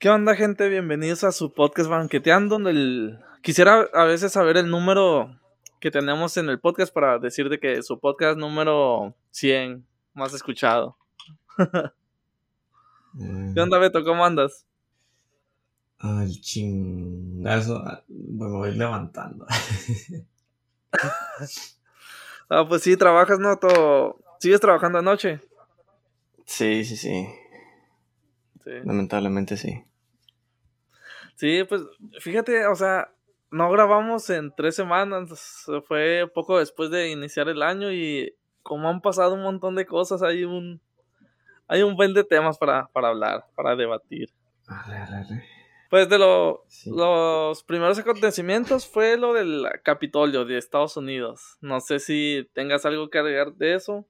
¿Qué onda, gente? Bienvenidos a su podcast Banqueteando. El... Quisiera a veces saber el número que tenemos en el podcast para decir de que su podcast número 100 más escuchado. ¿Qué onda, Beto? ¿Cómo andas? Al chingazo. Me voy levantando. ah, pues sí, trabajas, ¿no? Todo... ¿Sigues trabajando anoche? Sí, sí, sí. Lamentablemente sí. Sí, pues fíjate, o sea, no grabamos en tres semanas, fue poco después de iniciar el año y como han pasado un montón de cosas, hay un, hay un buen de temas para, para hablar, para debatir. Pues de lo, los primeros acontecimientos fue lo del Capitolio de Estados Unidos. No sé si tengas algo que agregar de eso,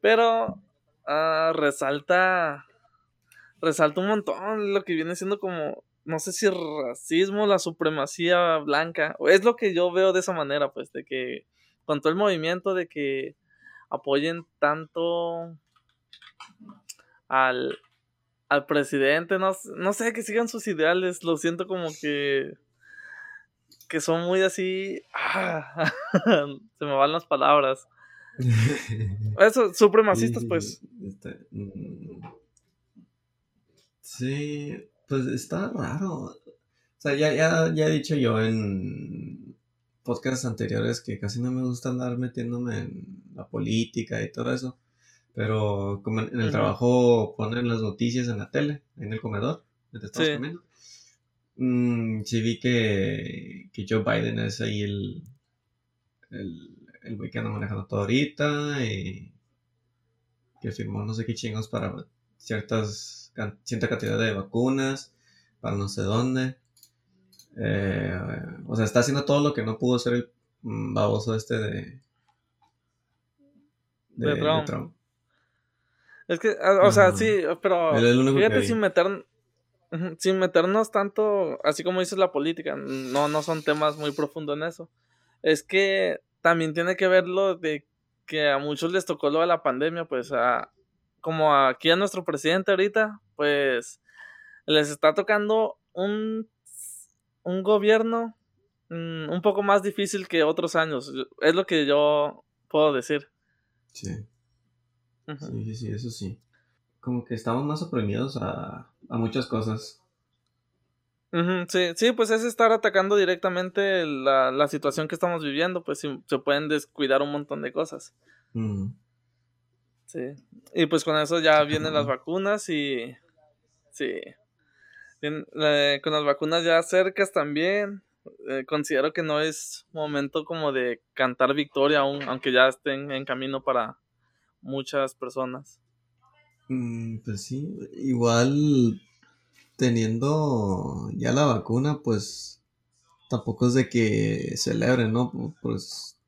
pero uh, resalta, resalta un montón lo que viene siendo como no sé si racismo, la supremacía blanca, es lo que yo veo de esa manera, pues, de que con todo el movimiento de que apoyen tanto al, al presidente, no, no sé, que sigan sus ideales, lo siento como que que son muy así, ah, se me van las palabras. Eso, supremacistas, pues. Este, mm, sí, pues está raro. O sea, ya, ya, ya he dicho yo en podcasts anteriores que casi no me gusta andar metiéndome en la política y todo eso. Pero como en, el trabajo ponen las noticias en la tele, en el comedor, donde estamos comiendo. Mm, sí vi que, que Joe Biden es ahí el, el, el güey que anda manejando todo ahorita y que firmó no sé qué chingos para ciertas cierta cantidad de vacunas para no sé dónde. Eh, o sea, está haciendo todo lo que no pudo hacer el mm, baboso este de, de, Trump. Es que, o sea, sí, pero fíjate sin meter sin meternos tanto, así como dices la política, no, no son temas muy profundos en eso. Es que también tiene que ver lo de que a muchos les tocó lo de la pandemia, pues a, como aquí a nuestro presidente ahorita, pues les está tocando un, un gobierno mm, un poco más difícil que otros años. Es lo que yo puedo decir. Sí. Sí, sí, eso sí. Como que estamos más oprimidos a, a muchas cosas. sí, sí, pues es estar atacando directamente la, la situación que estamos viviendo, pues se pueden descuidar un montón de cosas. Sí. Y pues con eso ya vienen las vacunas y. Sí. con las vacunas ya cercas también. Eh, considero que no es momento como de cantar victoria aún, aunque ya estén en camino para muchas personas. Mm, pues sí, igual teniendo ya la vacuna, pues tampoco es de que celebren, ¿no? Pues,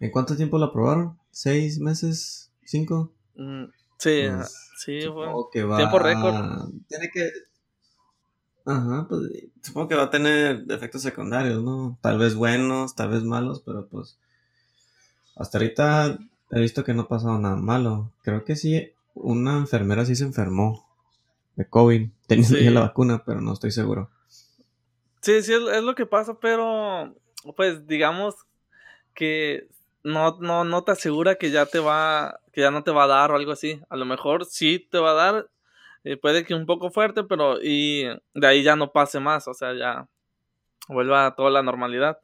¿en cuánto tiempo la aprobaron? ¿Seis meses? ¿Cinco? Mm, sí, pues, sí, bueno. Tiempo récord. Tiene que. Ajá, pues supongo que va a tener efectos secundarios, ¿no? Tal vez buenos, tal vez malos, pero pues. Hasta ahorita he visto que no ha pasado nada malo. Creo que sí, una enfermera sí se enfermó de COVID. Tenía la vacuna, pero no estoy seguro. Sí, sí, es lo que pasa, pero pues digamos que no, no, no te asegura que ya te va, que ya no te va a dar o algo así. A lo mejor sí te va a dar, eh, puede que un poco fuerte, pero y de ahí ya no pase más, o sea, ya vuelva a toda la normalidad.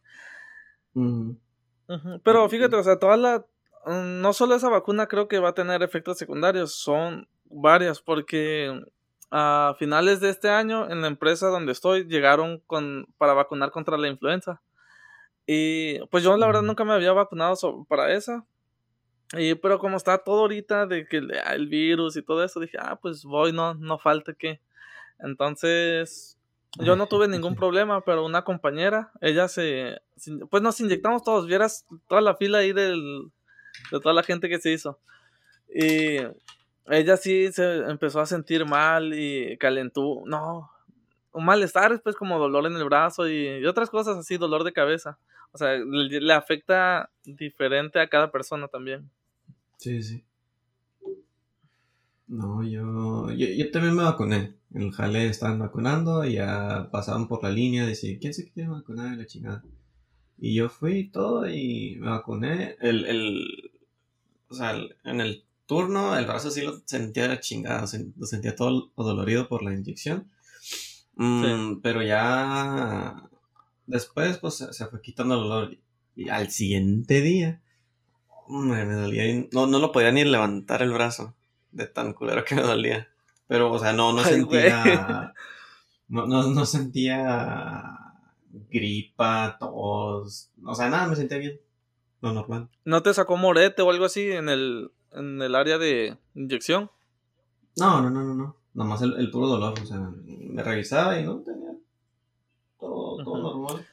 Pero fíjate, o sea, toda la, mm, no solo esa vacuna creo que va a tener efectos secundarios, son varias, porque a finales de este año en la empresa donde estoy llegaron con, para vacunar contra la influenza. Y pues yo la verdad nunca me había vacunado para esa. Y, pero como está todo ahorita de que ah, el virus y todo eso, dije, ah, pues voy, no, no falta que. Entonces, yo no tuve ningún problema, pero una compañera, ella se, pues nos inyectamos todos, vieras toda la fila ahí del, de toda la gente que se hizo. Y ella sí se empezó a sentir mal y calentó, no, un malestar, pues como dolor en el brazo y otras cosas así, dolor de cabeza. O sea, le, afecta diferente a cada persona también. Sí, sí. No, yo, yo, también me vacuné. En el jale estaban vacunando y ya pasaban por la línea, decían, ¿quién se quiere vacunar? la chingada. Y yo fui y todo y me vacuné. El, el, o sea, en el turno el brazo sí lo sentía chingada, lo sentía todo dolorido por la inyección. Mm, pero ya después pues se fue quitando el dolor. Y al siguiente día me, me dolía, no, no lo podía ni levantar el brazo de tan culero que me dolía. Pero, o sea, no, no sentía. No, no, no, sentía gripa, tos. O sea, nada, me sentía bien. Lo normal. ¿No te sacó morete o algo así en el, en el área de inyección? No, no, no, no, no. Nomás el, el puro dolor. O sea, me revisaba y no tenía todo, todo normal.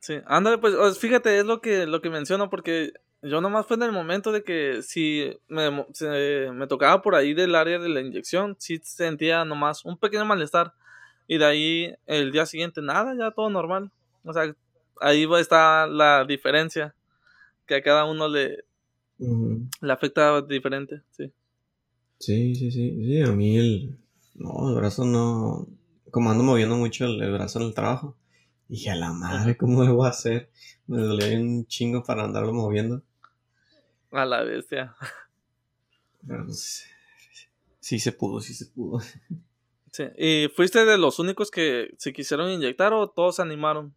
Sí, ándale, pues fíjate, es lo que, lo que menciono, porque yo nomás fue en el momento de que si me, me tocaba por ahí del área de la inyección, sí sentía nomás un pequeño malestar. Y de ahí el día siguiente nada, ya todo normal. O sea, ahí está la diferencia. Que a cada uno le, le afecta diferente, sí. Sí, sí, sí. Sí, a mí el. No, el brazo no. Como ando moviendo mucho el, brazo en el trabajo. Dije, a la madre, ¿cómo lo voy a hacer? Me dolía un chingo para andarlo moviendo. A la bestia. Pero sí se pudo, sí se pudo. Sí. ¿Y fuiste de los únicos que se quisieron inyectar o todos se animaron?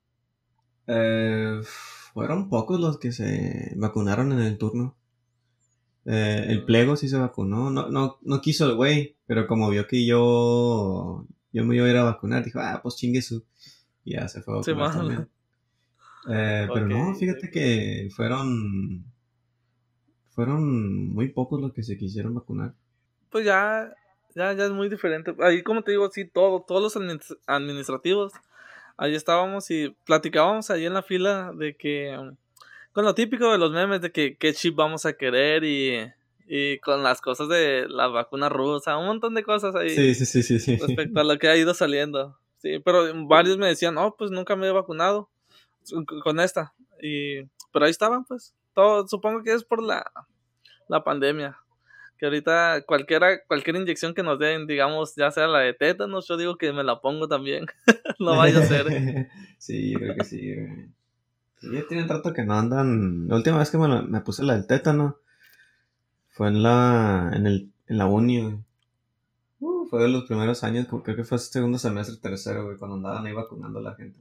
Eh, fueron pocos los que se vacunaron en el turno. Eh, el plego sí se vacunó. No, no, no quiso el güey, pero como vio que yo, yo me iba a ir a vacunar, dijo, ah, pues chingue su. Y ya se fue a vacunar también. Eh, pero no, fíjate que fueron fueron muy pocos los que se quisieron vacunar. Pues ya, ya, ya es muy diferente. Ahí, como te digo, sí, todo, todos los administrativos, ahí estábamos y platicábamos ahí en la fila de que, con lo típico de los memes de que qué chip vamos a querer y, y con las cosas de la vacuna rusa, un montón de cosas ahí. Sí, sí, sí, sí, sí. Respecto a lo que ha ido saliendo. Sí, pero varios me decían, no, pues nunca me he vacunado con esta. Y, pero ahí estaban, pues supongo que es por la, la pandemia. Que ahorita cualquiera, cualquier inyección que nos den, digamos, ya sea la de tétanos, yo digo que me la pongo también. no vaya a ser. sí, creo que sí. Ya tiene rato que no andan. La última vez que me, me puse la del tétano fue en la, en el, en la uni, uh, fue de los primeros años, creo que fue segundo semestre, tercero, güey, cuando andaban ahí vacunando a la gente.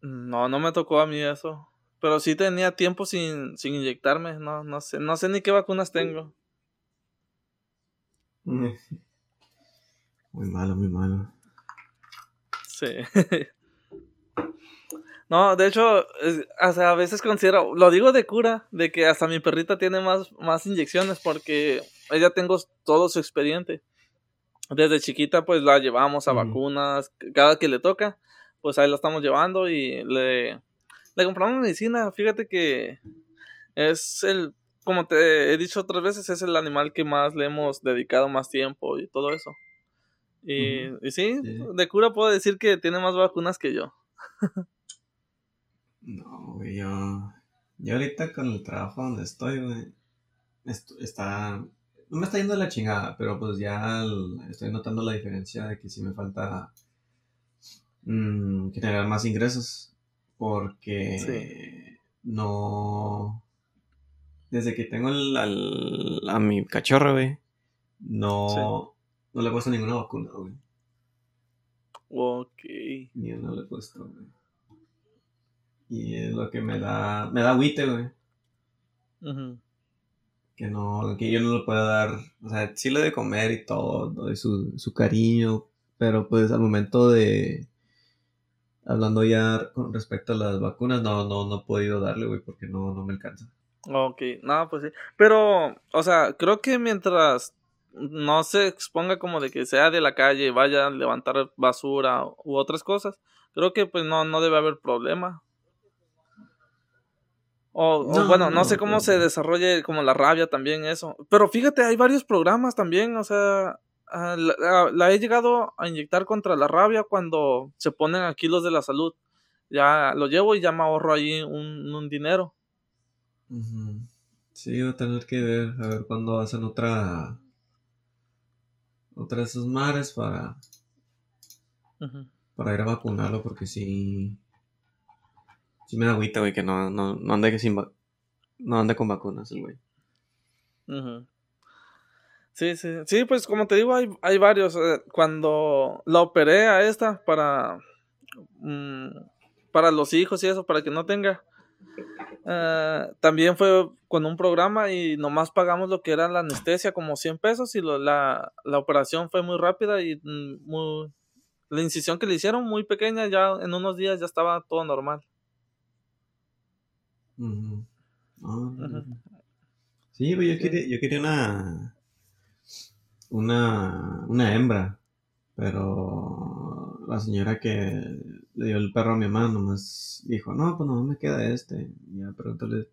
No, no me tocó a mí eso. Pero sí tenía tiempo sin, sin inyectarme, no, no sé, no sé ni qué vacunas tengo. Muy malo, muy malo. Sí. no, de hecho, a veces considero, lo digo de cura, de que hasta mi perrita tiene más, más inyecciones porque ella tengo todo su expediente. Desde chiquita pues la llevamos a vacunas, cada que le toca, pues ahí la estamos llevando y le, le compramos medicina, fíjate que es el, como te he dicho otras veces, es el animal que más le hemos dedicado más tiempo y todo eso. Y, sí, de cura puedo decir que tiene más vacunas que yo. no, güey, yo, yo ahorita con el trabajo donde estoy, güey, está, no me está yendo la chingada, pero pues ya estoy notando la diferencia de que sí me falta mm, generar más ingresos porque no... Desde que tengo a mi cachorro, güey, no, no le he puesto ninguna vacuna, güey. Ok. Ni no le he puesto, güey. Y es lo que me da, me da agüite, güey. Que no, que yo no le puedo dar, o sea, sí le de comer y todo, doy su, su cariño, pero pues al momento de, hablando ya con respecto a las vacunas, no, no, no he podido darle, güey, porque no, no me alcanza. Ok, no, pues sí. Pero, o sea, creo que mientras no se exponga como de que sea de la calle, vaya a levantar basura u otras cosas, creo que pues no, no debe haber problema. O, bueno, no, sé cómo se desarrolle como la rabia también eso. Pero fíjate, hay varios programas también, o sea, Ah, la, he llegado a inyectar contra la rabia cuando se ponen aquí los de la salud. Ya lo llevo y ya me ahorro ahí un, dinero. Sí, voy a tener que ver, a ver cuándo hacen otra otra de esas mares para, para ir a vacunarlo porque sí, sí me da agüita, güey, que no, no, no ande sin no ande con vacunas el güey. Sí, sí, sí, pues como te digo, hay, hay varios. Eh, cuando la operé a esta para, mm, para los hijos y eso, para que no tenga, eh, también fue con un programa y nomás pagamos lo que era la anestesia, como 100 pesos, y la, la, operación fue muy rápida y mm, muy, la incisión que le hicieron muy pequeña, ya en unos días ya estaba todo normal. Ah, sí, yo quería, yo quería una, una, una hembra, pero la señora que le dio el perro a mi mamá, nomás dijo, no, pues no me queda este. Y ya pregúntale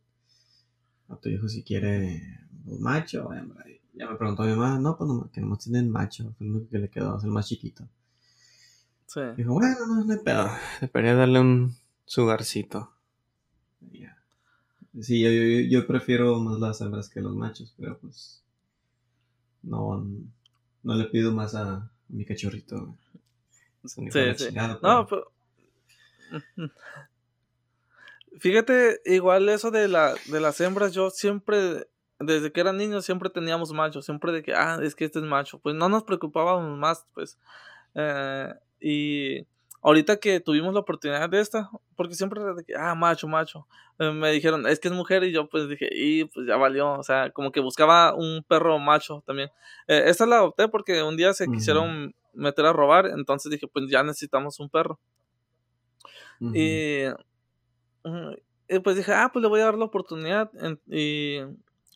a tu hijo si quiere un macho o hembra. ya me preguntó mi mamá, no, pues no, que nomás tienen macho, fue el único que le quedó, es el más chiquito. Sí. Dijo, bueno, no, no hay pedo, debería darle un sugarcito. Sí, yo, yo, yo, prefiero más las hembras que los machos, pero pues no, no le pido más a, mi cachorrito. Sí, sí. No, pero Fíjate, igual eso de, la, de las hembras, yo siempre, desde que era niño, siempre teníamos machos, siempre de que, ah, es que este es macho, pues no nos preocupábamos más, pues. Eh, y ahorita que tuvimos la oportunidad de esta, porque siempre ah, macho, macho, eh, me dijeron, es que es mujer, y yo pues dije, y pues ya valió, o sea, como que buscaba un perro macho también. Eh, esta la adopté porque un día se quisieron meter a robar, entonces dije, pues ya necesitamos un perro y, pues dije, ah, pues le voy a dar la oportunidad. Y,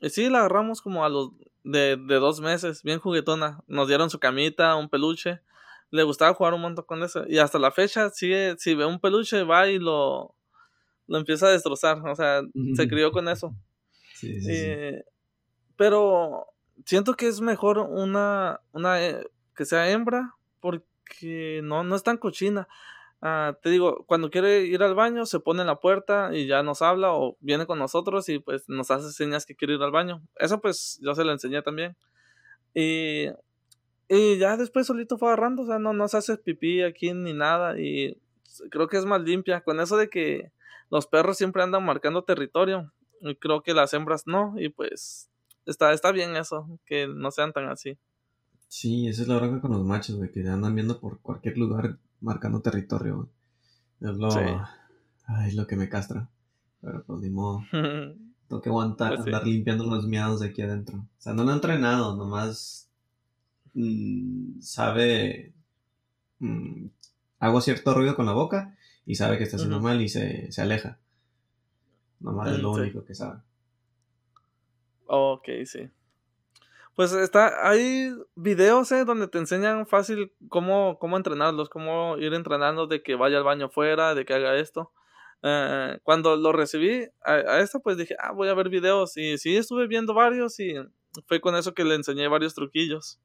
y sí, la agarramos como a los de, de, dos meses, bien juguetona. Nos dieron su camita, un peluche. Le gustaba jugar un montón con eso. Y hasta la fecha, sigue, si ve un peluche, va y lo, lo empieza a destrozar. O sea, se crió con eso. Sí, sí, Pero siento que es mejor una, una eh, que sea hembra porque no, no es tan cochina. Ah, te digo, cuando quiere ir al baño, se pone en la puerta y ya nos habla o viene con nosotros y pues nos hace señas que quiere ir al baño. Eso pues yo se lo enseñé también. Y, y ya después solito fue agarrando, o sea, no, no se hace pipí aquí ni nada y creo que es más limpia. Con eso de que los perros siempre andan marcando territorio y creo que las hembras no y pues está, está bien eso, que no sean tan así. Sí, esa es la bronca con los machos, de que andan viendo por cualquier lugar marcando territorio. Es lo, lo que me castra. Pero pues ni modo. Tengo que aguantar, pues andar limpiando los miados de aquí adentro. O sea, no lo he entrenado, nomás mm, sabe. Mm, hago cierto ruido con la boca y sabe que está haciendo mal y se, se aleja. Nomás es lo único que sabe. Ok, sí. Pues está, hay videos eh, donde te enseñan fácil cómo, cómo entrenarlos, cómo ir entrenando de que vaya al baño fuera, de que haga esto. Eh, cuando lo recibí a, esto, pues dije, ah, voy a ver videos. Y sí, estuve viendo varios y fue con eso que le enseñé varios truquillos.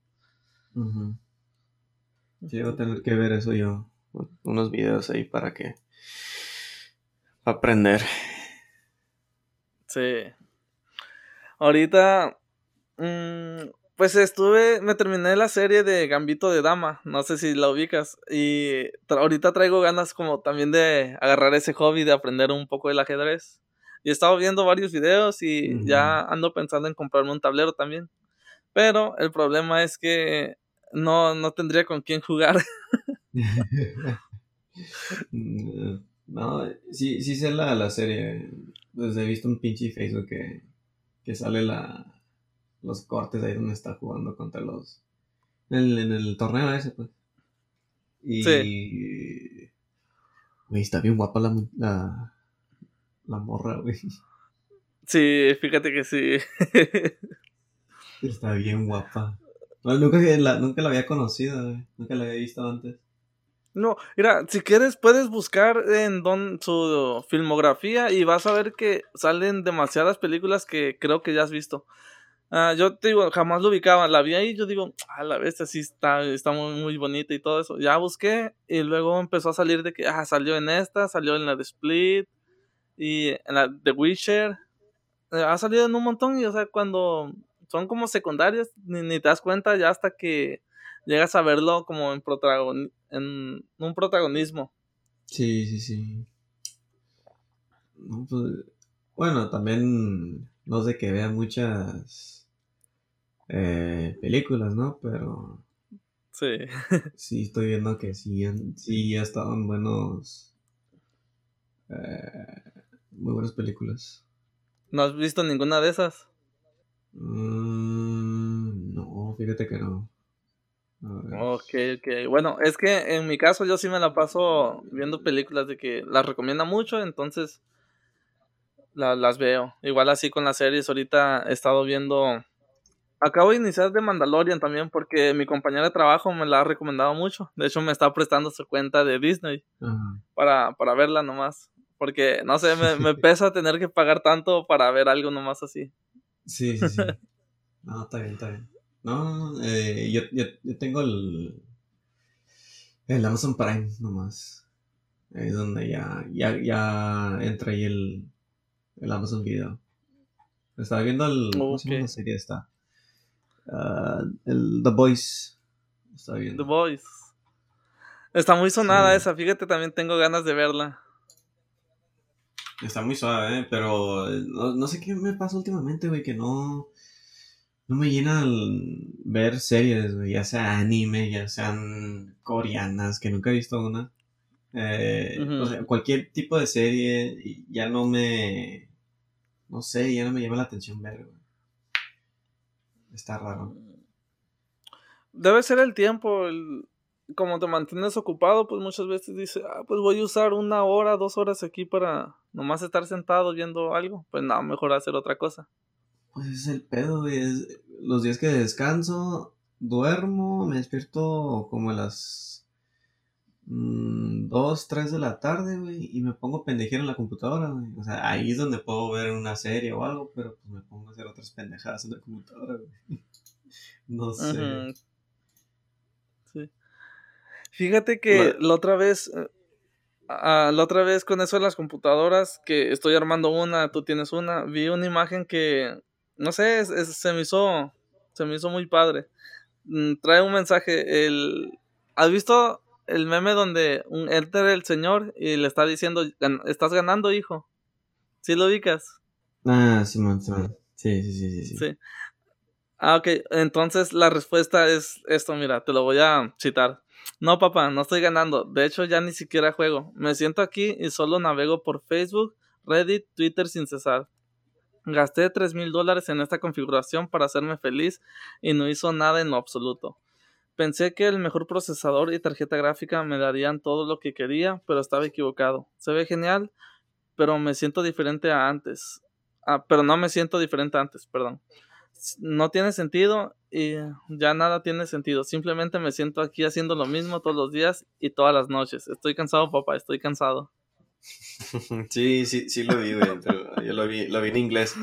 Sí, voy a tener que ver eso yo. Unos videos ahí para que. Para aprender. Sí. Ahorita Mm, pues estuve, me terminé la serie de Gambito de Dama, no sé si la ubicas, y ahorita traigo ganas como también de agarrar ese hobby de aprender un poco del ajedrez. Y he estado viendo varios videos y ya ando pensando en comprarme un tablero también. Pero el problema es que no, no tendría con quién jugar. no, sí, sí sé la, la serie. Pues he visto un pinche Facebook que, que sale la, los cortes ahí donde está jugando contra los. En, el torneo ese, pues. Y. Sí. Güey, está bien guapa la, la, la morra, güey. Sí, fíjate que sí. está bien guapa. Nunca, la, nunca la había conocido. Nunca la había visto antes. No, mira, si quieres puedes buscar en don, su filmografía y vas a ver que salen demasiadas películas que creo que ya has visto. Ah, yo te digo, jamás lo ubicaba, la vi ahí, yo digo, a la vez así está, está muy, muy bonita y todo eso. Ya busqué y luego empezó a salir de que, ah, salió en esta, salió en la de Split y en la de Witcher. Eh, ha salido en un montón y, o sea, cuando son como secundarias, ni, te das cuenta ya hasta que llegas a verlo como en, en un protagonismo. Sí, sí, sí. Pues, bueno, también no sé que vea muchas eh, películas, ¿no? Pero sí. sí, estoy viendo que sí, sí ha estado en buenos... Eh, muy buenas películas. ¿No has visto ninguna de esas? Mm, no, fíjate que no. Ok, ok. Bueno, es que en mi caso yo sí me la paso viendo películas de que las recomienda mucho, entonces las veo. Igual así con las series, ahorita he estado viendo... Acabo de iniciar de Mandalorian también porque mi compañera de trabajo me la ha recomendado mucho. De hecho, me está prestando su cuenta de Disney para, para verla nomás. Porque, no sé, me, me pesa tener que pagar tanto para ver algo nomás así. Sí, sí, sí. No, está bien, está bien. No, eh, yo, yo, yo, tengo el, el Amazon Prime nomás. Es donde ya, ya, ya entra ahí el, el Amazon Video. Estaba viendo el, ¿cómo se llama la serie esta? Uh, el The Voice. Estaba viendo. The Voice. Está muy sonada esa, fíjate, también tengo ganas de verla. Está muy suave, ¿eh? pero no, no sé qué me pasa últimamente, güey, que no no me llena ver series, ya sea anime, ya sean coreanas, que nunca he visto una. Eh, o sea, cualquier tipo de serie ya no me. No sé, ya no me llama la atención ver, Está raro. Debe ser el tiempo, el, como te mantienes ocupado, pues muchas veces dices, ah, pues voy a usar una hora, dos horas aquí para nomás estar sentado viendo algo. Pues no, mejor hacer otra cosa. Pues es el pedo, güey. los días que descanso, duermo, me despierto como a las 2, mm, 3 de la tarde, güey, y me pongo pendejero en la computadora, güey. O sea, ahí es donde puedo ver una serie o algo, pero pues me pongo a hacer otras pendejadas en la computadora, güey. no sé. Fíjate que la otra vez eh, la otra vez con eso de las computadoras, que estoy armando una, tú tienes una, vi una imagen que no sé, se me hizo, se me hizo muy padre. Mm, trae un mensaje, el, ¿has visto el meme donde un, entra el señor y le está diciendo, estás ganando, hijo? ¿Sí lo ubicas? Ah, Simón, Simón. Sí, sí, sí, sí, sí. Ah, ok. Entonces la respuesta es esto, mira, te lo voy a citar. No, papá, no estoy ganando. De hecho, ya ni siquiera juego. Me siento aquí y solo navego por Facebook, Reddit, Twitter sin cesar. Gasté tres mil dólares en esta configuración para hacerme feliz y no hizo nada en lo absoluto. Pensé que el mejor procesador y tarjeta gráfica me darían todo lo que quería, pero estaba equivocado. Se ve genial, pero me siento diferente a antes. Ah, pero no me siento diferente a antes, perdón. No tiene sentido y ya nada tiene sentido. Simplemente me siento aquí haciendo lo mismo todos los días y todas las noches. Estoy cansado, papá, estoy cansado. Sí, sí, sí lo vi, güey. Yo lo vi, lo vi en inglés.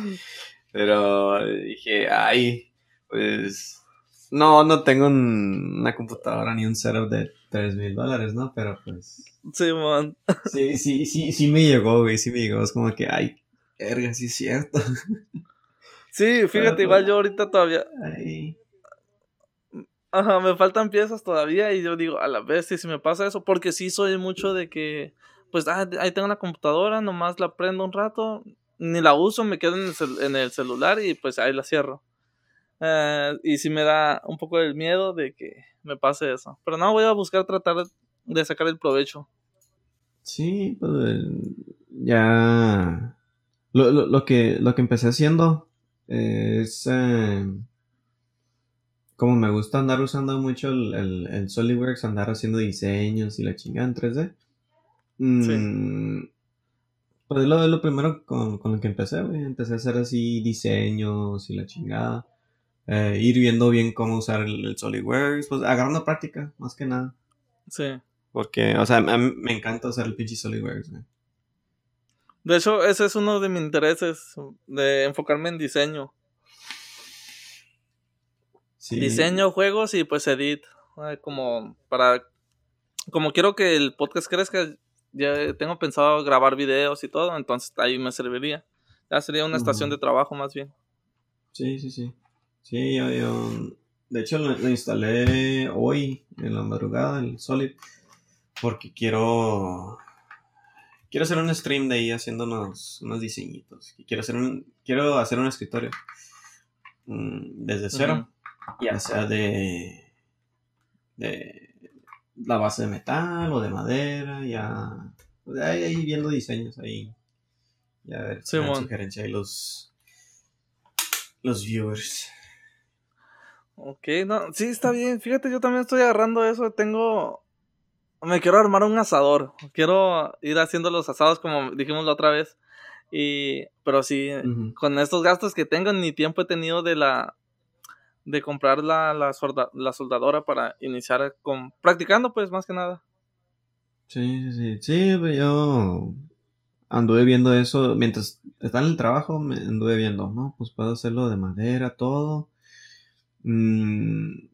Pero dije, ay, pues. No, no tengo una computadora ni un setup de 3 mil dólares, ¿no? Pero pues. Sí, man. Sí, sí, sí, sí me llegó, güey. Sí me llegó. Es como que, ay, erga, sí es cierto. Sí, fíjate, igual yo ahorita todavía. Ajá, me faltan piezas todavía y yo digo, a la vez, si me pasa eso, porque sí soy mucho de que pues ah, ahí tengo una computadora, nomás la prendo un rato, ni la uso, me quedo en el, celular y pues ahí la cierro. Eh, y sí me da un poco el miedo de que me pase eso. Pero no, voy a buscar tratar de sacar el provecho. Sí, pues ya lo, que, lo que empecé haciendo es eh, como me gusta andar usando mucho el, el, el, SolidWorks, andar haciendo diseños y la chingada en 3D. Mm, pues lo, lo primero con, con, lo que empecé, güey. Empecé a hacer así diseños y la chingada. Eh, ir viendo bien cómo usar el, SolidWorks. Pues agarrando práctica, más que nada. Sí. Porque, o sea, a mí me encanta usar el pinche SolidWorks, güey. De hecho, ese es uno de mis intereses, de enfocarme en diseño. Sí. Diseño, juegos y pues edit. Como para... Como quiero que el podcast crezca, ya tengo pensado grabar videos y todo, entonces ahí me serviría. Ya sería una estación de trabajo más bien. Sí, sí, sí. Sí, yo, De hecho, lo, instalé hoy en la madrugada, el Solid, porque quiero quiero hacer un stream de ahí haciendo unos, unos diseñitos. Quiero hacer un quiero hacer un escritorio mm, desde cero, ya sea de de la base de metal o de madera, ya pues, ahí, viendo diseños ahí. Ya ver, sí, sugerencia ahí los los viewers. Ok, no, sí, está bien. Fíjate, yo también estoy agarrando eso. Tengo. Me quiero armar un asador. Quiero ir haciendo los asados como dijimos la otra vez. Y. Pero sí, con estos gastos que tengo, ni tiempo he tenido de la. De comprar la, la, la soldadora para iniciar con. Practicando, pues, más que nada. Sí, sí, sí. Sí, yo anduve viendo eso. Mientras estaba en el trabajo, me anduve viendo, ¿no? Pues puedo hacerlo de madera, todo Mm,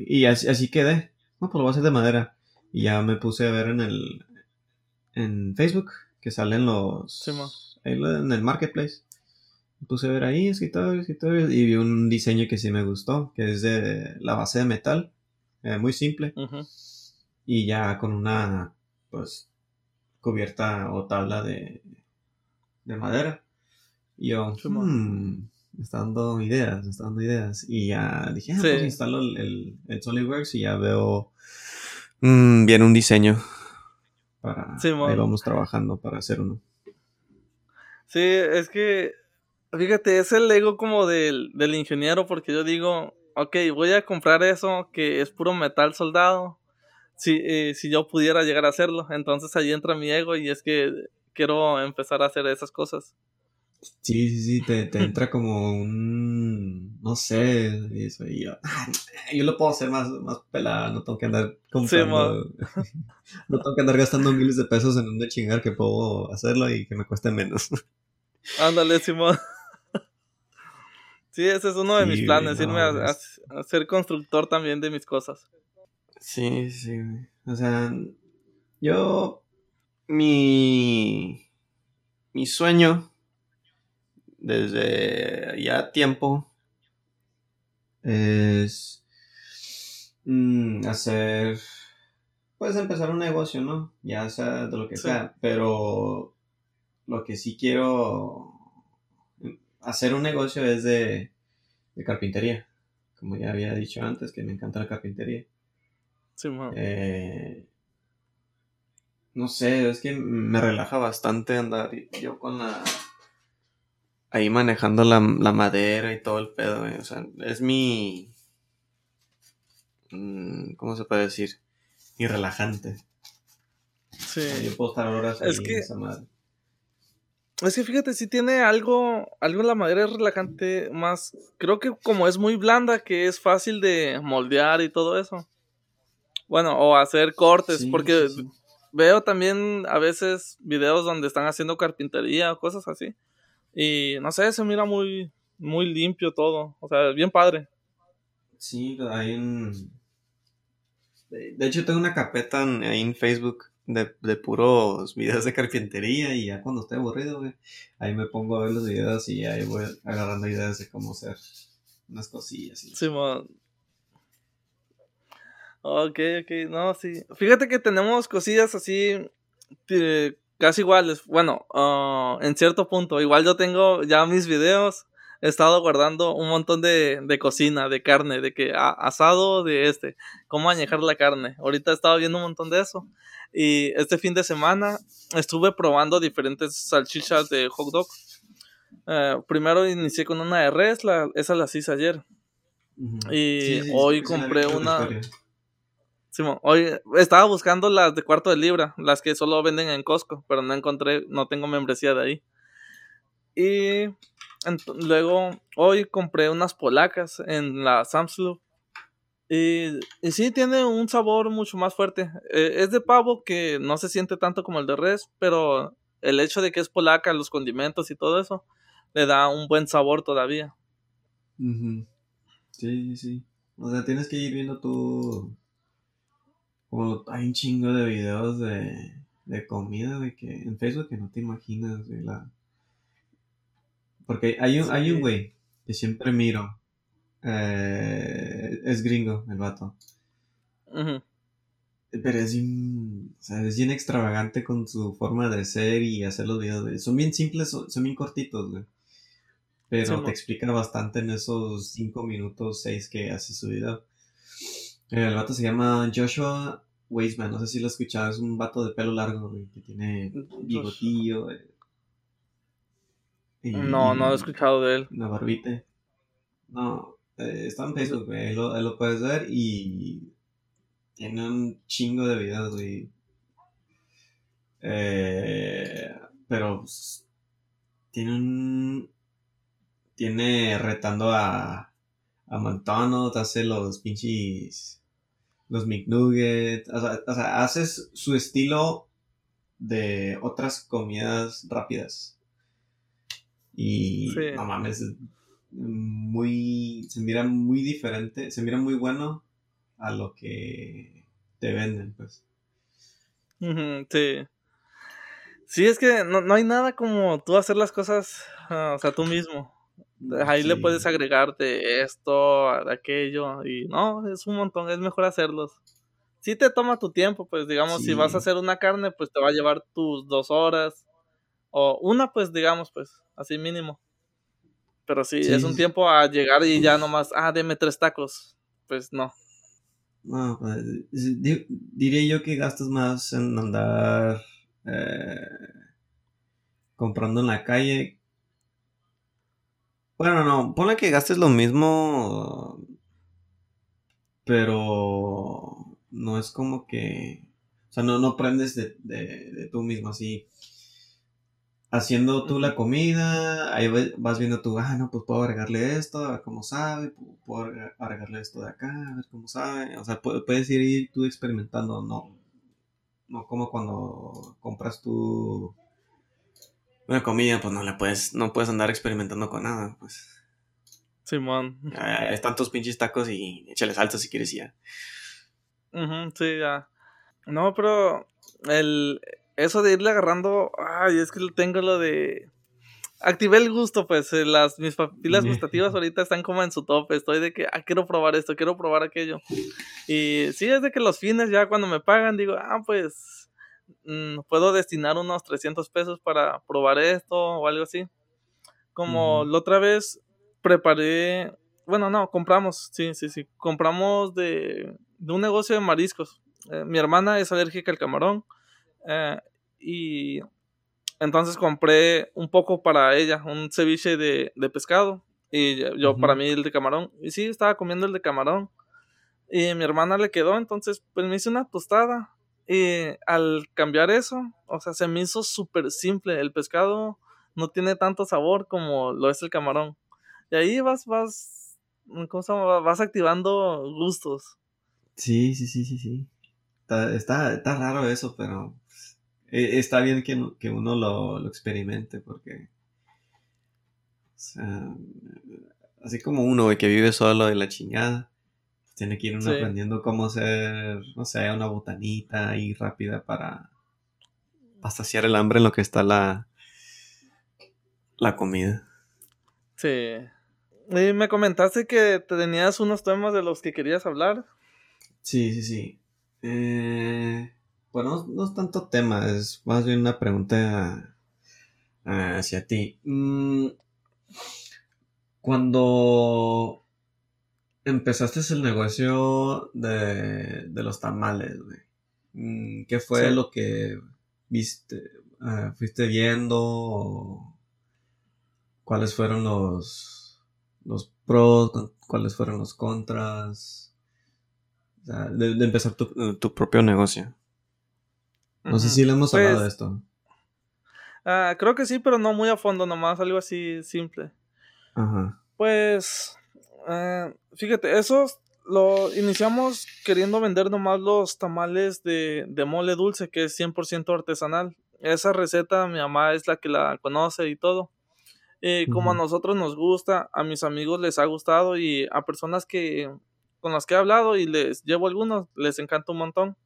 y así, así, quedé. No, pues lo voy a hacer de madera. Y ya me puse a ver en el en Facebook que salen los en el marketplace. Me puse a ver ahí escritores, escritores y vi un diseño que sí me gustó, que es de la base de metal, eh, muy simple. Y ya con una pues cubierta o tabla de, de madera. Y yo, me está dando ideas, me está dando ideas. Y ya dije, ah, pues instalo el, el, SolidWorks y ya veo mm, bien un diseño. Para, ahí vamos trabajando para hacer uno. Sí, es que, fíjate, es el ego como del, del ingeniero, porque yo digo, ok, voy a comprar eso que es puro metal soldado. Si, eh, si yo pudiera llegar a hacerlo, entonces ahí entra mi ego y es que quiero empezar a hacer esas cosas. Sí, sí, sí, te, te entra como un, no sé, eso, y yo, ah, yo lo puedo hacer más, más pelada, no tengo que andar comprando, no tengo que andar gastando miles de pesos en un de chingar que puedo hacerlo y que me cueste menos. Ándale, Simón. Sí, ese es uno de mis planes, irme a, ser constructor también de mis cosas. Sí, sí, o sea, yo, mi, mi sueño desde ya tiempo es mm, hacer, puedes empezar un negocio, ¿no? Ya sea de lo que sea, pero lo que sí quiero hacer un negocio es de, carpintería, como ya había dicho antes, que me encanta la carpintería. Sí, eh, no sé, es que me relaja bastante andar yo con la ahí manejando la, madera y todo el pedo, O sea, es mi... Mm, ¿Cómo se puede decir? Mi relajante. Sí. yo puedo estar horas es que, esa madre. Es que fíjate, si tiene algo, algo en la madera es relajante más, creo que como es muy blanda, que es fácil de moldear y todo eso. Bueno, o hacer cortes, porque veo también a veces videos donde están haciendo carpintería o cosas así. Y no sé, se mira muy, muy limpio todo. O sea, bien padre. Sí, hay un... De hecho, tengo una carpeta ahí en Facebook de, de, puros videos de carpintería y ya cuando estoy aburrido, ahí me pongo a ver los videos y ahí voy agarrando ideas de cómo hacer unas cosillas. Y... Sí, man. Ok, ok, no, sí. Fíjate que tenemos cosillas así casi iguales. Bueno, ah, en cierto punto. Igual yo tengo ya mis videos. He estado guardando un montón de, de cocina, de carne, de que asado de este, cómo añejar la carne. Ahorita he estado viendo un montón de eso. Y este fin de semana estuve probando diferentes salchichas de hot dog. Eh, primero inicié con una de res, la, esa la hice ayer. Y hoy compré una. Simón, hoy estaba buscando las de cuarto de libra, las que solo venden en Costco, pero no encontré, no tengo membresía de ahí. Y luego hoy compré unas polacas en la Sam's Y, y, sí, tiene un sabor mucho más fuerte. Eh, es de pavo que no se siente tanto como el de res, pero el hecho de que es polaca, los condimentos y todo eso, le da un buen sabor todavía. Sí, sí. O sea, tienes que ir viendo tu, como hay un chingo de videos de, de comida de que en Facebook que no te imaginas de la porque hay un hay un güey que siempre miro Eh, es gringo, el vato. Pero es bien, o sea, es bien extravagante con su forma de ser y hacer los videos. Son bien simples, son, bien cortitos, güey. Pero te explica bastante en esos 5 minutos, 6 que hace su video. El vato se llama Joshua Weisman, no sé si lo has escuchado, es un vato de pelo largo, güey, que tiene bigotillo. Eh, no, no he escuchado de él. Una barbita. No, eh, está en Facebook, güey, ahí lo, puedes ver y tiene un chingo de videos, güey. Eh, pero pues, tiene un... Tiene retando a... A te hace los pinches los McNuggets, o sea, o sea, haces su estilo de otras comidas rápidas. Y no mames, muy, se mira muy diferente, se mira muy bueno a lo que te venden, pues. sí. Sí, es que no, no, hay nada como tú hacer las cosas, ah, o sea, tú mismo. Ahí le puedes agregar de esto, de aquello, y no, es un montón, es mejor hacerlos. Si te toma tu tiempo, pues digamos, si vas a hacer una carne, pues te va a llevar tus dos horas, o una, pues digamos, pues así mínimo. Pero sí, es un tiempo a llegar y ya nomás, ah, deme tres tacos, pues no. No, pues, diría yo que gastas más en andar eh, comprando en la calle bueno, no, ponle que gastes lo mismo, pero no es como que, o sea, no, no aprendes de, de, tú mismo así. Haciendo tú la comida, ahí vas viendo tú, ah, no, pues puedo agregarle esto, a ver cómo sabe, puedo agregarle esto de acá, a ver cómo sabe. O sea, puedes ir tú experimentando, no, no como cuando compras tú una comida, pues no le puedes, no puedes andar experimentando con nada, pues. Simón. están tus pinches tacos y échale salsa si quieres ya. sí, ya. No, pero el eso de irle agarrando, ay, es que tengo lo de activé el gusto, pues eh, las mis papilas gustativas ahorita están como en su tope, estoy de que ah, quiero probar esto, quiero probar aquello. Y sí es de que los fines ya cuando me pagan digo, ah, pues puedo destinar unos 300 pesos para probar esto o algo así. Como la otra vez preparé, bueno, no, compramos, sí, sí, sí, compramos de, de un negocio de mariscos. Eh, mi hermana es alérgica al camarón eh, y entonces compré un poco para ella, un ceviche de, de pescado y yo para mí el de camarón. Y sí, estaba comiendo el de camarón y mi hermana le quedó, entonces pues me hice una tostada y al cambiar eso, o sea, se me hizo súper simple. El pescado no tiene tanto sabor como lo es el camarón. Y ahí vas, vas. Vas activando gustos. Sí, sí, sí, sí, sí. Está, está, raro eso, pero e, está bien que, que uno lo, lo, experimente porque... O sea, así como uno que vive solo en la chingada tiene que ir uno aprendiendo cómo hacer, no sé, una botanita ahí rápida para, para saciar el hambre en lo que está la, la comida. Sí. Y me comentaste que te tenías unos temas de los que querías hablar. Sí, sí, sí. Eh, bueno, no, es tanto tema, es más bien una pregunta hacia ti. Mm, cuando empezaste el negocio de, de los tamales, güey. Mm, ¿Qué fue lo que viste, ah, fuiste viendo? ¿Cuáles fueron los, los pros? ¿Cuáles fueron los contras? de, empezar tu, tu, propio negocio. No sé si le hemos hablado de pues, esto. Ah, creo que sí, pero no muy a fondo, nomás algo así simple. Ajá. Pues eh, fíjate, eso lo iniciamos queriendo vender nomás los tamales de, mole dulce, que es 100% artesanal. Esa receta mi mamá es la que la conoce y todo. Y como a nosotros nos gusta, a mis amigos les ha gustado y a personas que con las que he hablado y les llevo algunos, les encanta un montón.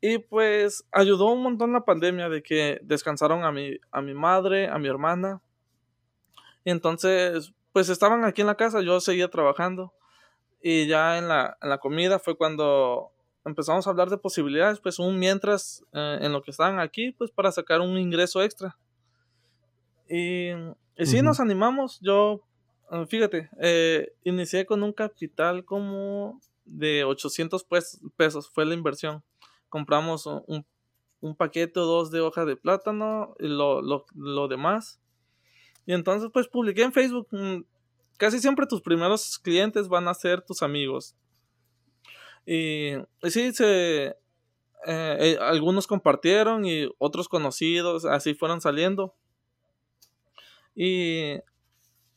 Y pues ayudó un montón la pandemia de que descansaron a mi, a mi madre, a mi hermana. Y entonces pues estaban aquí en la casa, yo seguía trabajando y ya en la, en la comida fue cuando empezamos a hablar de posibilidades, pues un mientras eh, en lo que estaban aquí, pues para sacar un ingreso extra. Y, y sí, nos animamos. Yo, eh, fíjate, eh, inicié con un capital como de 800 pesos, fue la inversión. Compramos un, un paquete o dos de hoja de plátano y lo, lo, lo demás. Y entonces, pues publiqué en Facebook. Mm, casi siempre tus primeros clientes van a ser tus amigos. Y, sí, se, eh, eh, algunos compartieron y otros conocidos, así fueron saliendo. Y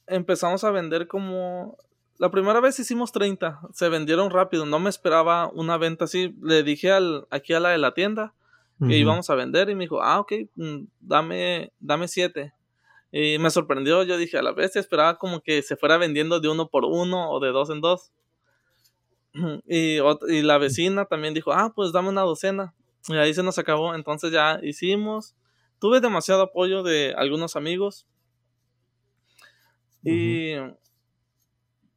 empezamos a vender como... La primera vez hicimos 30, se vendieron rápido, no me esperaba una venta así. Le dije al, aquí a la de la tienda que íbamos a vender y me dijo, ah, ok, mm, dame, dame 7. Y me sorprendió, yo dije, a la vez esperaba como que se fuera vendiendo de uno por uno o de dos en dos. Y, y la vecina también dijo, ah, pues dame una docena. Y ahí se nos acabó. Entonces ya hicimos. Tuve demasiado apoyo de algunos amigos. Y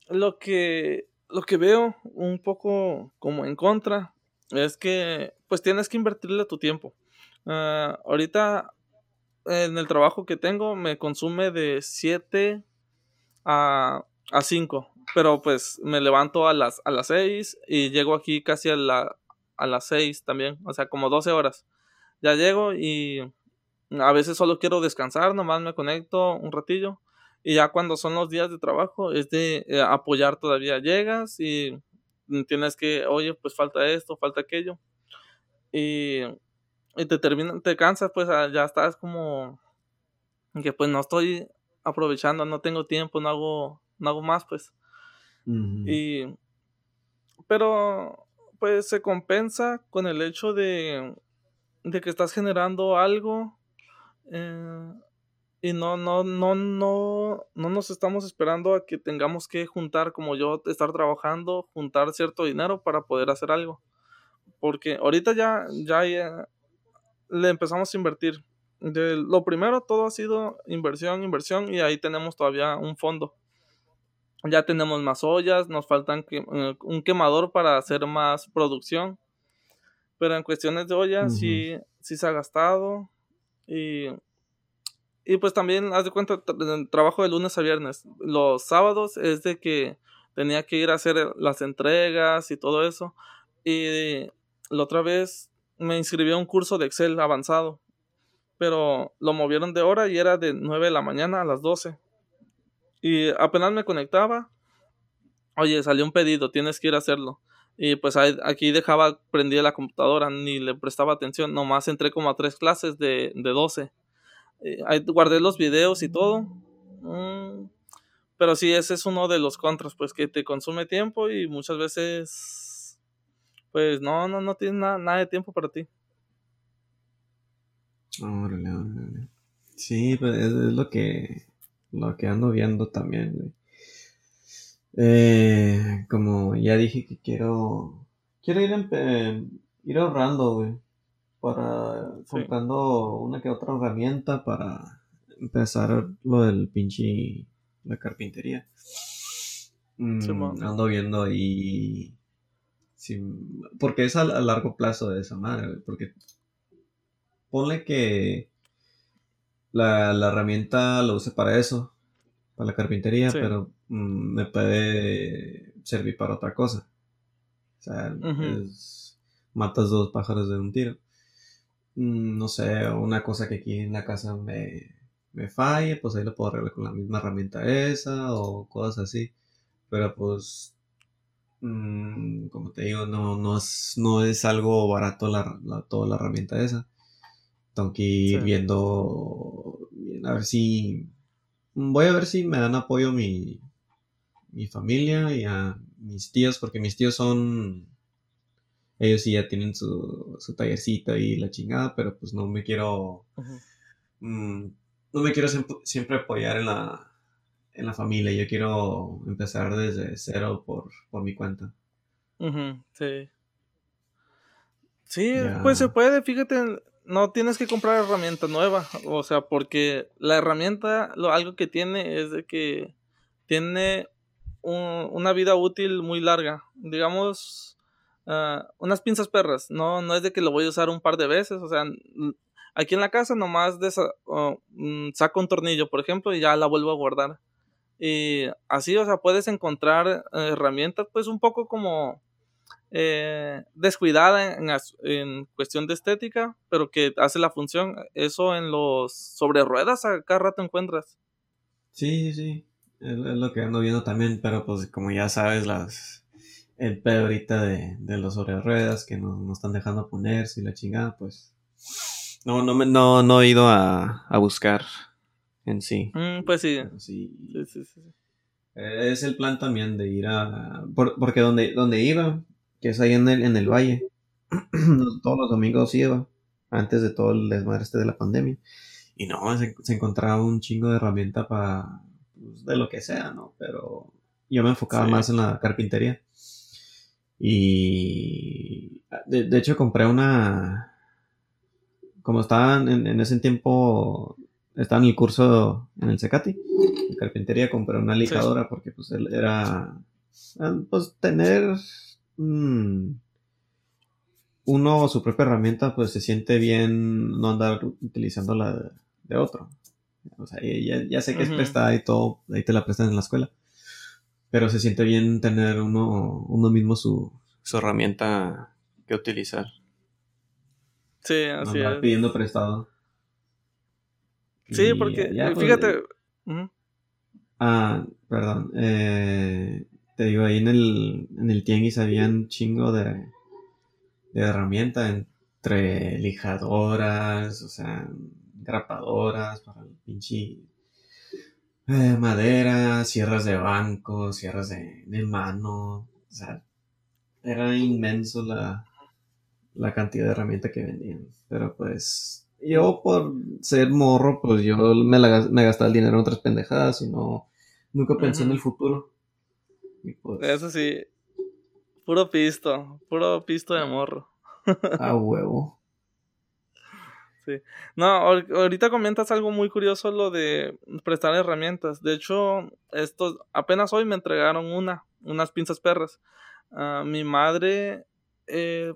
lo que, lo que veo un poco como en contra es que pues tienes que invertirle tu tiempo. Ah, ahorita en el trabajo que tengo me consume de 7 a, a 5 pero pues me levanto a las, a las 6 y llego aquí casi a, la, a las 6 también, o sea, como 12 horas. Ya llego y a veces solo quiero descansar, nomás me conecto un ratillo y ya cuando son los días de trabajo es de eh, apoyar todavía. Llegas y tienes que, oye, pues falta esto, falta aquello. Y, y te termina, te cansas, pues ah, ya estás como que pues no estoy aprovechando, no tengo tiempo, no hago, no hago más, pues. Y, pero, pues se compensa con el hecho de, de que estás generando algo eh, y no, no, no, no, no nos estamos esperando a que tengamos que juntar, como yo, estar trabajando, juntar cierto dinero para poder hacer algo. Porque ahorita ya, ya, ya le empezamos a invertir. De, lo primero, todo ha sido inversión, inversión, y ahí tenemos todavía un fondo ya tenemos más ollas, nos faltan eh, un quemador para hacer más producción. Pero en cuestiones de ollas sí, sí se ha gastado. Y, y pues también, haz de cuenta, trabajo de lunes a viernes. Los sábados es de que tenía que ir a hacer las entregas y todo eso. Y la otra vez me inscribí a un curso de Excel avanzado. Pero lo movieron de hora y era de 9 de la mañana a las 12. Y apenas me conectaba, oye, salió un pedido, tienes que ir a hacerlo. Y pues aquí dejaba prendida la computadora, ni le prestaba atención, nomás entré como a tres clases de, de 12. ahí guardé los videos y todo. Mm, pero sí, ese es uno de los contras, pues que te consume tiempo y muchas veces, pues no, no, no tienes nada, de tiempo para ti. Sí, pues es lo que lo que ando viendo también, eh, como ya dije que quiero, quiero ir, ir ahorrando, güey, para comprando una que otra herramienta para empezar lo del pinche, la carpintería. Mm, ando viendo ahí, porque es a, largo plazo de esa madre, porque ponle que la, la herramienta lo use para eso, para la carpintería, pero mm, me puede servir para otra cosa. O sea, matas dos pájaros de un tiro. Mm, no sé, una cosa que aquí en la casa me, me falle, pues ahí lo puedo arreglar con la misma herramienta esa o cosas así. Pero pues, mm, como te digo, no, no, es, no es algo barato la, toda la herramienta esa. Tengo que ir viendo, a ver si, voy a ver si me dan apoyo mi, mi familia y a mis tíos, porque mis tíos son, ellos sí ya tienen su, su tallercito y la chingada, pero pues no me quiero, mm, no me quiero siempre, apoyar en la, en la familia, yo quiero empezar desde cero por, por mi cuenta. sí. Sí, pues se puede, fíjate, no tienes que comprar herramienta nueva, o sea, porque la herramienta, lo, algo que tiene es de que tiene una vida útil muy larga. Digamos, ah, unas pinzas perras. No, no es de que lo voy a usar un par de veces. O sea, aquí en la casa nomás mm, saco un tornillo, por ejemplo, y ya la vuelvo a guardar. Y así, o sea, puedes encontrar herramientas, pues un poco como eh, descuidada en, en, cuestión de estética, pero que hace la función. Eso en los sobre ruedas a cada rato encuentras. Sí, sí, es, lo que ando viendo también, pero pues como ya sabes, las el pedo ahorita de, de los sobre ruedas que no, no están dejando ponerse y la chingada, pues no, no, me, no, no he ido a, a buscar en sí. Mm, pues sí. sí. Sí, sí, Es el plan también de ir a... porque donde, donde iba, que es ahí en el, en el valle. Todos los domingos iba, antes de todo el desmadre este de la pandemia. Y no, se, encontraba un chingo de herramienta para, pues, de lo que sea, ¿no? Pero yo me enfocaba más en la carpintería. Y de, hecho compré una, como estaba en, en, ese tiempo, estaba en el curso en el Secati, en carpintería, compré una lijadora porque pues era, pues tener Mm. uno su propia herramienta, pues se siente bien no andar utilizando la de, otro. O sea, ya, sé que es prestada y todo, ahí te la prestan en la escuela. Pero se siente bien tener uno, uno mismo su, su herramienta que utilizar. Sí, así es. pidiendo prestado. Sí, porque pues, fíjate. Ah, perdón. Eh, te digo, ahí en el, en el tianguis había un chingo de, de herramientas entre lijadoras, o sea, grapadoras para el pinche eh, madera, sierras de banco, sierras de, de, mano, o sea, era inmenso la, la cantidad de herramientas que vendían. Pero pues yo por ser morro, pues yo me, me gastaba el dinero en otras pendejadas y no, nunca pensé en el futuro. Pues Eso sí. Puro pisto. Puro pisto de morro. A huevo. Sí. No, ahorita comentas algo muy curioso lo de prestar herramientas. De hecho, estos apenas hoy me entregaron una, unas pinzas perras. Ah, mi madre, eh,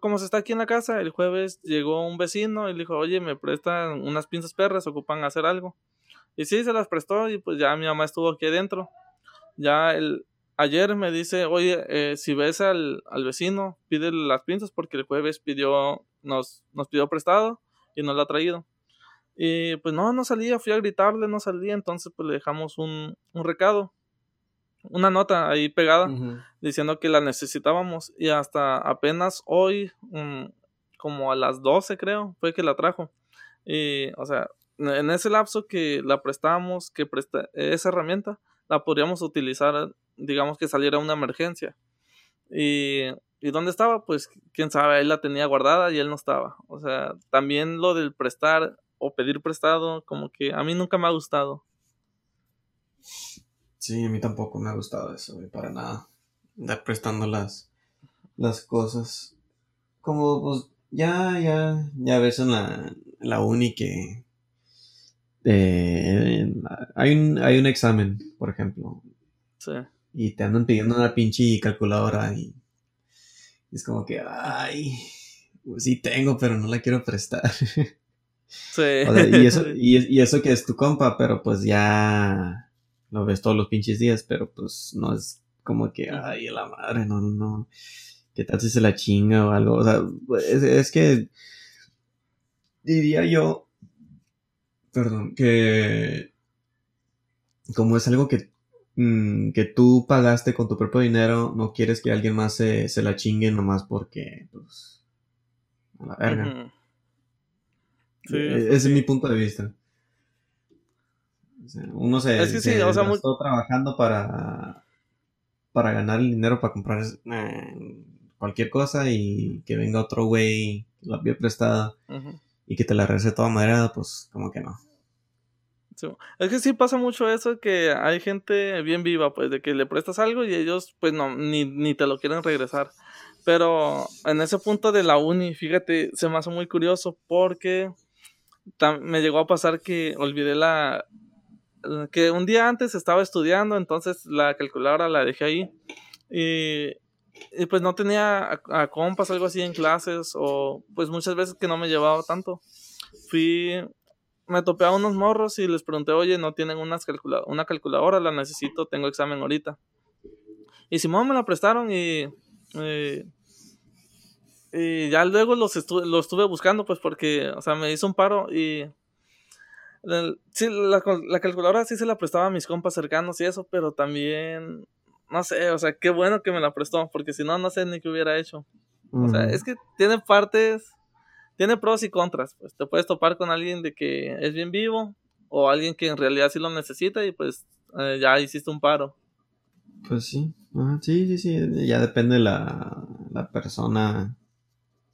como se está aquí en la casa, el jueves llegó un vecino y le dijo, oye, me prestan unas pinzas perras, ocupan hacer algo. Y sí, se las prestó y pues ya mi mamá estuvo aquí adentro. Ya el, ayer me dice, oye, eh, si ves al, al, vecino, pídele las pinzas porque el jueves pidió, nos, nos pidió prestado y no lo ha traído. Y pues no, no salía, fui a gritarle, no salía, entonces pues le dejamos un, un recado, una nota ahí pegada, diciendo que la necesitábamos y hasta apenas hoy, mm, como a las 12 creo, fue que la trajo. Y, o sea, en ese lapso que la prestamos, que presta esa herramienta, la podríamos utilizar digamos que saliera una emergencia. Y, ¿Y dónde estaba? Pues quién sabe, él la tenía guardada y él no estaba. O sea, también lo del prestar o pedir prestado, como que a mí nunca me ha gustado. Sí, a mí tampoco me ha gustado eso, para nada. Dar prestando las, las cosas. Como, pues, ya, ya, ya ves en la, la uni que eh, hay, un, hay un examen, por ejemplo. Sí y te andan pidiendo una pinche calculadora y, es como que, ay, pues sí tengo, pero no la quiero prestar. Sí. y, eso, y, eso que es tu compa, pero pues ya lo ves todos los pinches días, pero pues no es como que, ay, la madre, no, no, ¿qué tal si se la chinga o algo? O sea, es, es que diría yo, perdón, que como es algo que Mm, que tú pagaste con tu propio dinero, no quieres que alguien más se, se la chingue nomás porque, pues, a la verga. E, ese es mi punto de vista. Uno se, es trabajando para, para ganar el dinero para comprar eh, cualquier cosa y que venga otro güey, la vía prestada y que te la regrese toda madera, pues como que no. Es que sí pasa mucho eso que hay gente bien viva, pues, de que le prestas algo y ellos, pues, no, ni, ni te lo quieren regresar. Pero en ese punto de la uni, fíjate, se me hace muy curioso porque me llegó a pasar que olvidé la, que un día antes estaba estudiando, entonces la calculadora la dejé ahí. Y, y pues no tenía a, compas, algo así en clases, o pues muchas veces que no me llevaba tanto. Fui, me topé a unos morros y les pregunté, oye, no tienen unas una calculadora, la necesito, tengo examen ahorita. Y Simón me la prestaron y, eh, y ya luego los, lo estuve buscando, pues porque, o sea, me hizo un paro y sí, la, la, calculadora sí se la prestaba a mis compas cercanos y eso, pero también, no sé, o sea, qué bueno que me la prestó, porque si no, no sé ni qué hubiera hecho. O sea, es que tiene partes, tiene pros y contras, pues te puedes topar con alguien de que es bien vivo o alguien que en realidad sí lo necesita y pues eh, ya hiciste un paro. Pues sí, sí, sí, sí, ya depende la, la persona.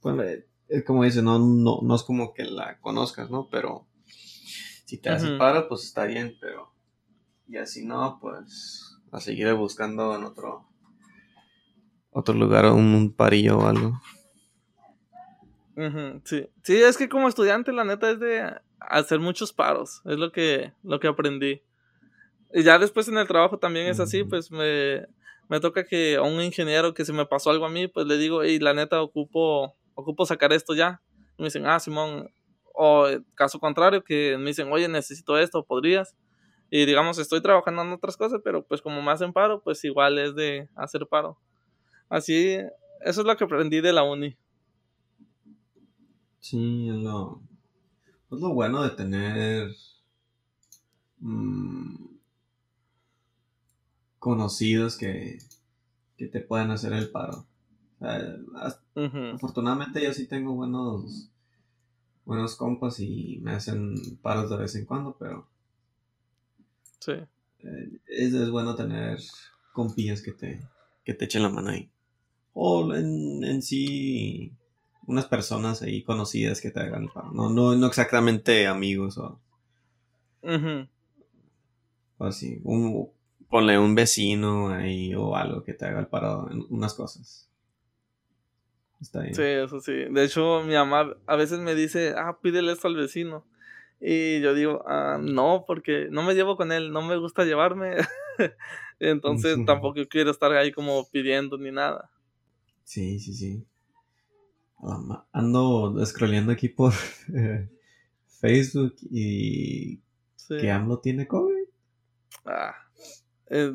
Bueno, es como dice, no, no, no es como que la conozcas, ¿no? Pero si te hace paro, pues está bien, pero y así no, pues a seguir buscando en otro otro lugar, un, un parillo o algo. sí. sí, es que como estudiante la neta es de hacer muchos paros, es lo que, lo que aprendí. Y ya después en el trabajo también es así, pues me, me toca que a un ingeniero que se me pasó algo a mí, pues le digo, y la neta ocupo, ocupo sacar esto ya. Y me dicen, ah, Simón, o caso contrario, que me dicen, oye, necesito esto, ¿podrías? Y digamos, estoy trabajando en otras cosas, pero pues como me hacen paro, pues igual es de hacer paro. Así, eso es lo que aprendí de la uni. Sí, es lo, es lo bueno de tener mm, conocidos que, que te puedan hacer el paro. Afortunadamente yo sí tengo buenos buenos compas y me hacen paros de vez en cuando, pero. Sí. Eh, es, bueno tener compillas que te, que te echen la mano ahí. O en, en sí, unas personas ahí conocidas que te hagan el paro. No, no, no exactamente amigos o. O así. Un, ponle un vecino ahí o algo que te haga el paro en unas cosas. Sí, eso sí. De hecho, mi mamá a veces me dice, ah, pídele esto al vecino. Y yo digo, ah, no, porque no me llevo con él, no me gusta llevarme. Entonces tampoco quiero estar ahí como pidiendo ni nada. Sí, sí, sí. ando scrolleando aquí por Facebook y que AMLO tiene COVID. Ah, eh,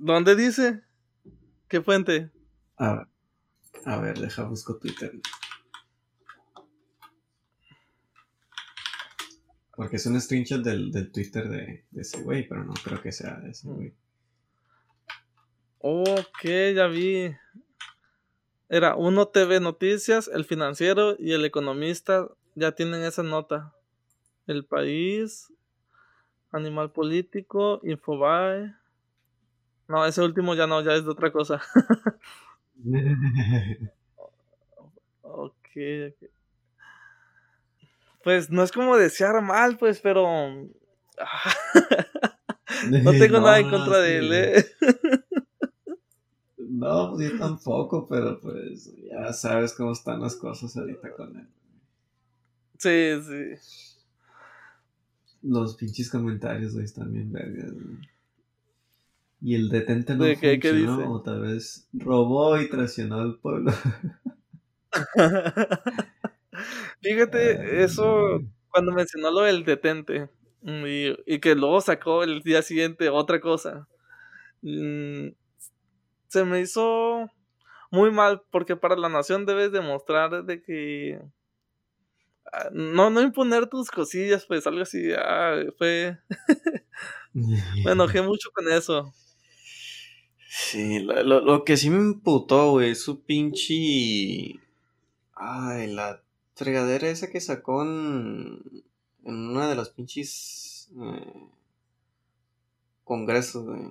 ¿Dónde dice? ¿Qué fuente? Ah, a ver, deja busco Twitter. Porque es un screenshot del, Twitter de, ese güey, pero no creo que sea de ese güey. Ok, ya vi. Era Uno TV Noticias, El Financiero y El Economista ya tienen esa nota. El País, Animal Político, Infobae. No, ese último ya no, ya es de otra cosa. ok, Pues no es como desear mal, pues, pero. no tengo nada en contra de él, ¿eh? No, pues yo tampoco, pero pues ya sabes cómo están las cosas ahorita con él. Sí, sí. Los pinches comentarios, están bien vergas, y el detente no ¿De qué, funcionó, o tal vez robó y traicionó al pueblo. Fíjate, eso cuando mencionó lo del detente mm, y, que luego sacó el día siguiente otra cosa. Mm, se me hizo muy mal porque para la nación debes demostrar de que ah, no, no imponer tus cosillas, pues algo así, ah, fue... me enojé mucho con eso. Sí, lo, lo, que sí me imputó, güey, es su pinche. Ay, la fregadera esa que sacó en, en una de las pinches. Eh, congresos, güey.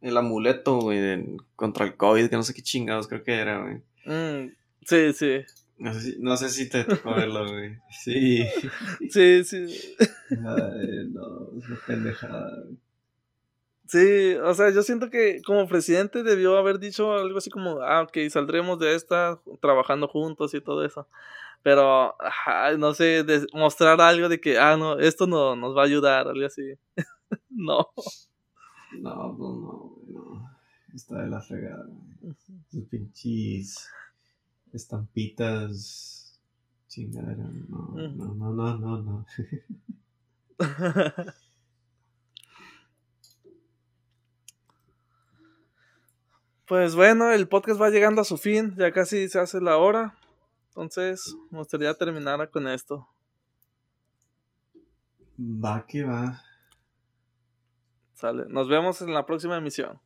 El amuleto, güey, contra el COVID, que no sé qué chingados creo que era, güey. Mm, sí, sí. No sé, si, no sé si te tocó verlo, güey. Sí. Sí, sí. Ay, no, es una pendejada, güey. Sí, o sea, yo siento que como presidente debió haber dicho algo así como, ah, ok, saldremos de esta trabajando juntos y todo eso. Pero, no sé, mostrar algo de que, ah, no, esto no nos va a ayudar, algo así. no. No, pues no, no. Está de la fregada. Sus pinches estampitas. Chingadera. No, no, no, no, no, no. Pues bueno, el podcast va llegando a su fin, ya casi se hace la hora. Entonces, me gustaría terminar con esto. Va que va. Sale. Nos vemos en la próxima emisión.